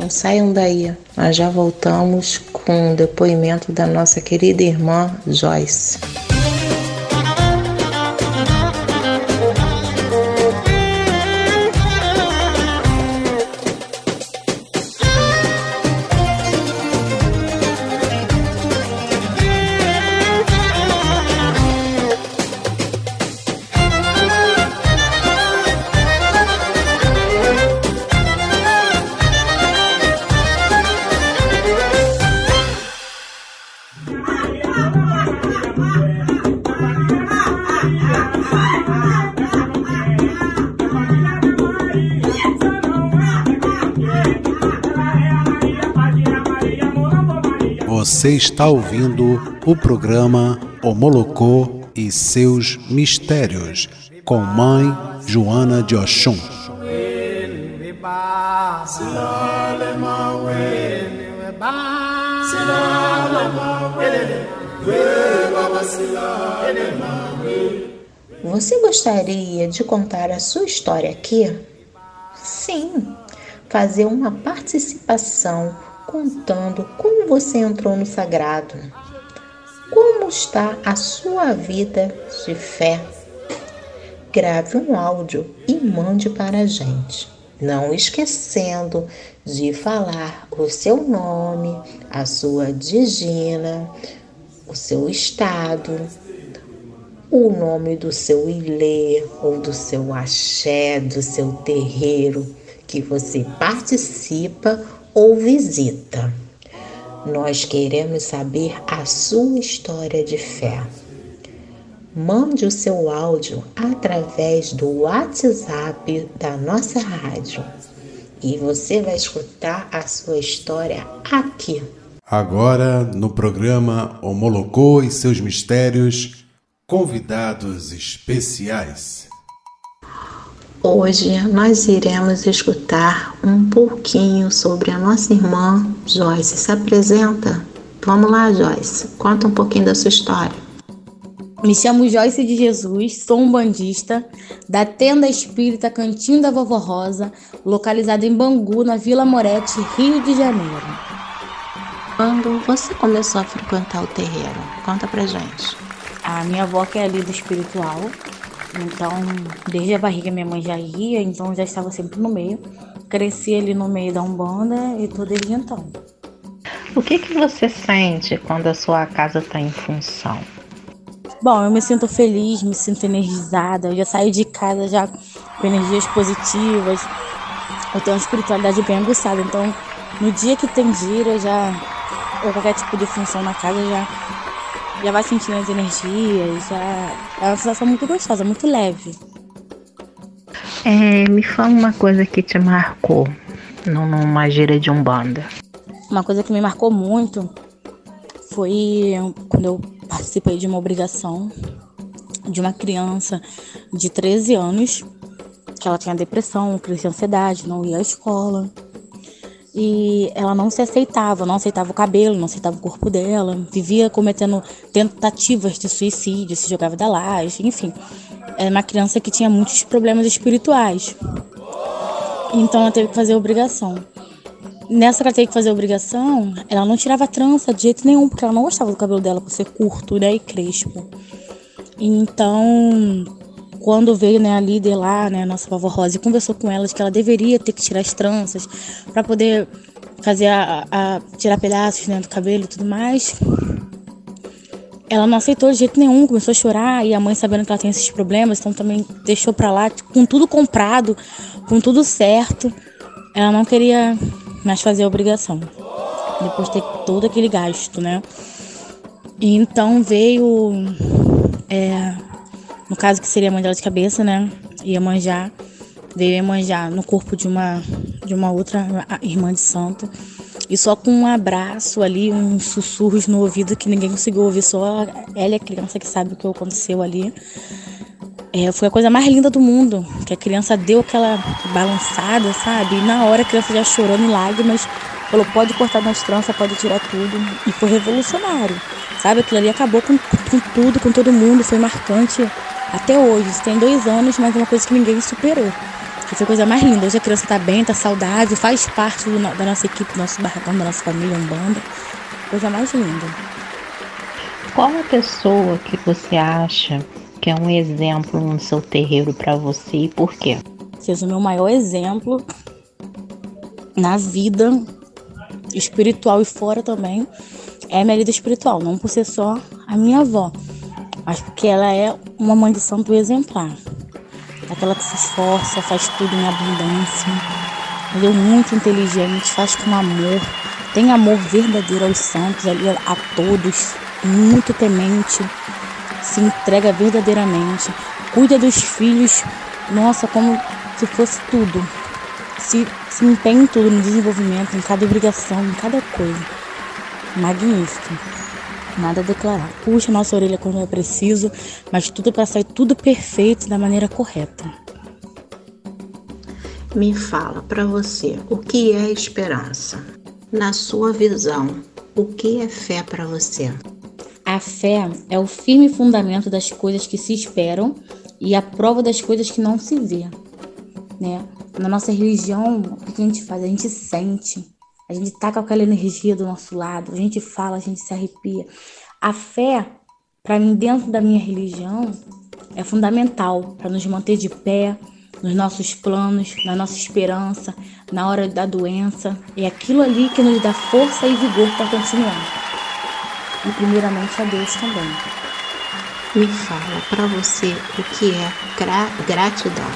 Não saiam daí, nós já voltamos com o depoimento da nossa querida irmã Joyce. Você está ouvindo o programa Omolocô e seus mistérios com mãe Joana de Oxum. Você gostaria de contar a sua história aqui? Sim, fazer uma participação contando como você entrou no sagrado. Como está a sua vida de fé? Grave um áudio e mande para a gente. Não esquecendo de falar o seu nome, a sua digina, o seu estado, o nome do seu ilê ou do seu axé, do seu terreiro que você participa ou visita. Nós queremos saber a sua história de fé. Mande o seu áudio através do WhatsApp da nossa rádio e você vai escutar a sua história aqui. Agora, no programa Homolocô e seus mistérios, convidados especiais. Hoje nós iremos escutar um pouquinho sobre a nossa irmã Joyce. Se apresenta? Vamos lá, Joyce. Conta um pouquinho da sua história. Me chamo Joyce de Jesus, sou um bandista da Tenda Espírita Cantinho da Vovó Rosa, localizada em Bangu, na Vila Morete, Rio de Janeiro. Quando você começou a frequentar o terreiro? Conta pra gente. A minha avó que é líder espiritual, então, desde a barriga minha mãe já ia, então já estava sempre no meio. Cresci ali no meio da Umbanda e tô desde então. O que, que você sente quando a sua casa está em função? Bom, eu me sinto feliz, me sinto energizada. Eu já saio de casa já com energias positivas. Eu tenho uma espiritualidade bem aguçada. Então, no dia que tem gira, já ou qualquer tipo de função na casa, já já vai sentindo as energias, já é uma sensação muito gostosa, muito leve. É, me fala uma coisa que te marcou numa gira de umbanda. Uma coisa que me marcou muito foi quando eu participei de uma obrigação de uma criança de 13 anos, que ela tinha depressão, crise de ansiedade, não ia à escola e ela não se aceitava, não aceitava o cabelo, não aceitava o corpo dela, vivia cometendo tentativas de suicídio, se jogava da laje, enfim. Era uma criança que tinha muitos problemas espirituais. Então ela teve que fazer obrigação. Nessa que ela teve que fazer obrigação, ela não tirava trança de jeito nenhum, porque ela não gostava do cabelo dela por ser curto né, e crespo. Então, quando veio né, a líder lá, né, a nossa vovó Rosa, e conversou com ela de que ela deveria ter que tirar as tranças para poder fazer a, a, tirar pedaços né, do cabelo e tudo mais. Ela não aceitou de jeito nenhum, começou a chorar e a mãe sabendo que ela tem esses problemas, então também deixou para lá com tudo comprado, com tudo certo. Ela não queria mais fazer a obrigação. Depois de ter todo aquele gasto, né? E então veio é, no caso que seria a dela de cabeça, né? Ia manjar, veio manjar no corpo de uma de uma outra irmã de santo. E só com um abraço ali, uns sussurros no ouvido que ninguém conseguiu ouvir, só ela e a criança que sabe o que aconteceu ali. É, foi a coisa mais linda do mundo, que a criança deu aquela balançada, sabe? E na hora a criança já chorando em lágrimas, falou: pode cortar nas tranças, pode tirar tudo. E foi revolucionário, sabe? Aquilo ali acabou com, com tudo, com todo mundo, foi marcante até hoje. Isso tem dois anos, mas é uma coisa que ninguém superou. Que foi a coisa mais linda. Hoje a criança tá bem, tá saudável, faz parte do, da nossa equipe, do nosso barracão, da nossa família, um banda. Coisa mais linda. Qual a pessoa que você acha que é um exemplo no seu terreiro para você e por quê? Fez o meu maior exemplo na vida espiritual e fora também é a minha vida espiritual, não por ser só a minha avó, mas porque ela é uma mãe de santo exemplar. Aquela que se esforça, faz tudo em abundância, entendeu? muito inteligente, faz com amor, tem amor verdadeiro aos santos, a todos, muito temente, se entrega verdadeiramente, cuida dos filhos, nossa, como se fosse tudo. Se, se empenha em tudo, no desenvolvimento, em cada obrigação, em cada coisa. Magnífico. Nada a declarar. Puxa nossa orelha quando é preciso, mas tudo para sair tudo perfeito da maneira correta. Me fala para você, o que é esperança? Na sua visão, o que é fé para você? A fé é o firme fundamento das coisas que se esperam e a prova das coisas que não se vê. Né? Na nossa religião, o que a gente faz? A gente sente, a gente tá com aquela energia do nosso lado, a gente fala, a gente se arrepia. A fé, para mim, dentro da minha religião, é fundamental para nos manter de pé nos nossos planos, na nossa esperança, na hora da doença. É aquilo ali que nos dá força e vigor para continuar e primeiramente a Deus também. Me fala para você o que é gra gratidão.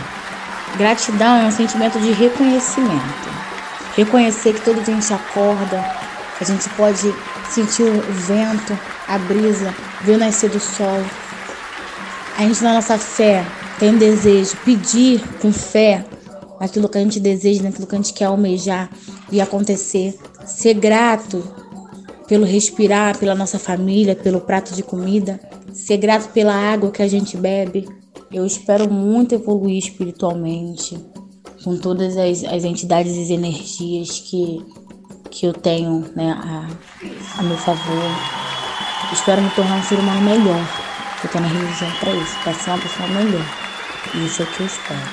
Gratidão é um sentimento de reconhecimento. Reconhecer que todo dia a gente acorda, a gente pode sentir o vento, a brisa, ver o nascer do sol. A gente, na nossa fé, tem um desejo, pedir com fé aquilo que a gente deseja, naquilo que a gente quer almejar e acontecer. Ser grato pelo respirar, pela nossa família, pelo prato de comida, ser grato pela água que a gente bebe. Eu espero muito evoluir espiritualmente, com todas as, as entidades e energias que, que eu tenho né, a, a meu favor. Espero me tornar um ser humano melhor. Eu tenho a religião para isso, para ser uma pessoa melhor. E isso é o que eu espero.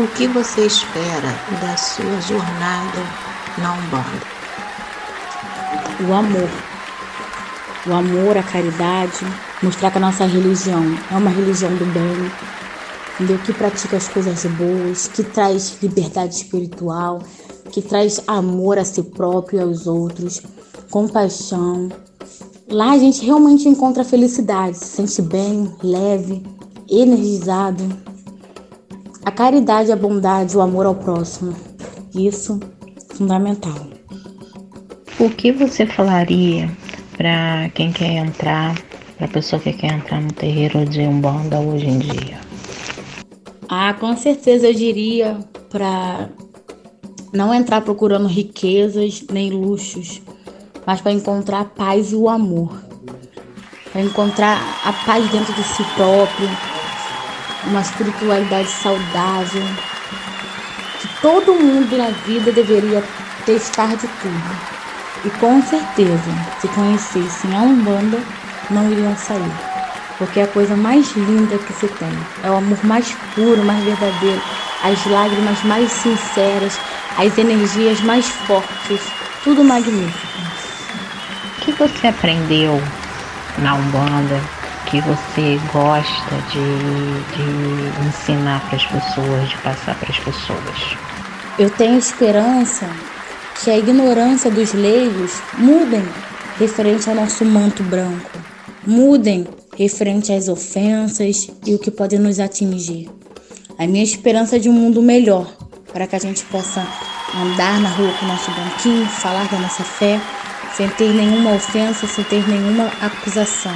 O que você espera da sua jornada na Umbanda? o amor. O amor, a caridade, mostrar que a nossa religião é uma religião do bem, entendeu? que pratica as coisas boas, que traz liberdade espiritual, que traz amor a si próprio e aos outros, compaixão. Lá a gente realmente encontra felicidade, se sente bem, leve, energizado. A caridade, a bondade, o amor ao próximo. Isso fundamental. O que você falaria para quem quer entrar, para a pessoa que quer entrar no terreiro de Umbanda hoje em dia? Ah, com certeza eu diria para não entrar procurando riquezas nem luxos, mas para encontrar a paz e o amor. Para encontrar a paz dentro de si próprio, uma espiritualidade saudável, que todo mundo na vida deveria testar de tudo. E com certeza, se conhecessem a Umbanda, não iriam sair. Porque é a coisa mais linda que se tem. É o amor mais puro, mais verdadeiro. As lágrimas mais sinceras, as energias mais fortes. Tudo magnífico. O que você aprendeu na Umbanda que você gosta de, de ensinar para as pessoas, de passar para as pessoas? Eu tenho esperança que a ignorância dos leigos mudem referente ao nosso manto branco, mudem referente às ofensas e o que pode nos atingir. A minha esperança é de um mundo melhor, para que a gente possa andar na rua com o nosso banquinho, falar da nossa fé, sem ter nenhuma ofensa, sem ter nenhuma acusação.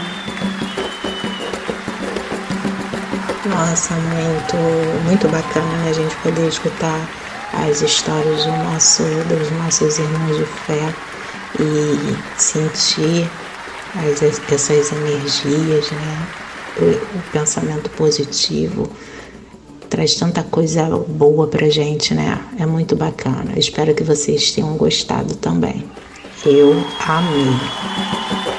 Nossa, muito, muito bacana né, a gente poder escutar as histórias do nosso, dos nossos irmãos de fé e sentir as, essas energias, né? O, o, pensamento positivo traz tanta coisa boa pra gente, né? É muito bacana. espero que vocês tenham gostado também. Eu amei.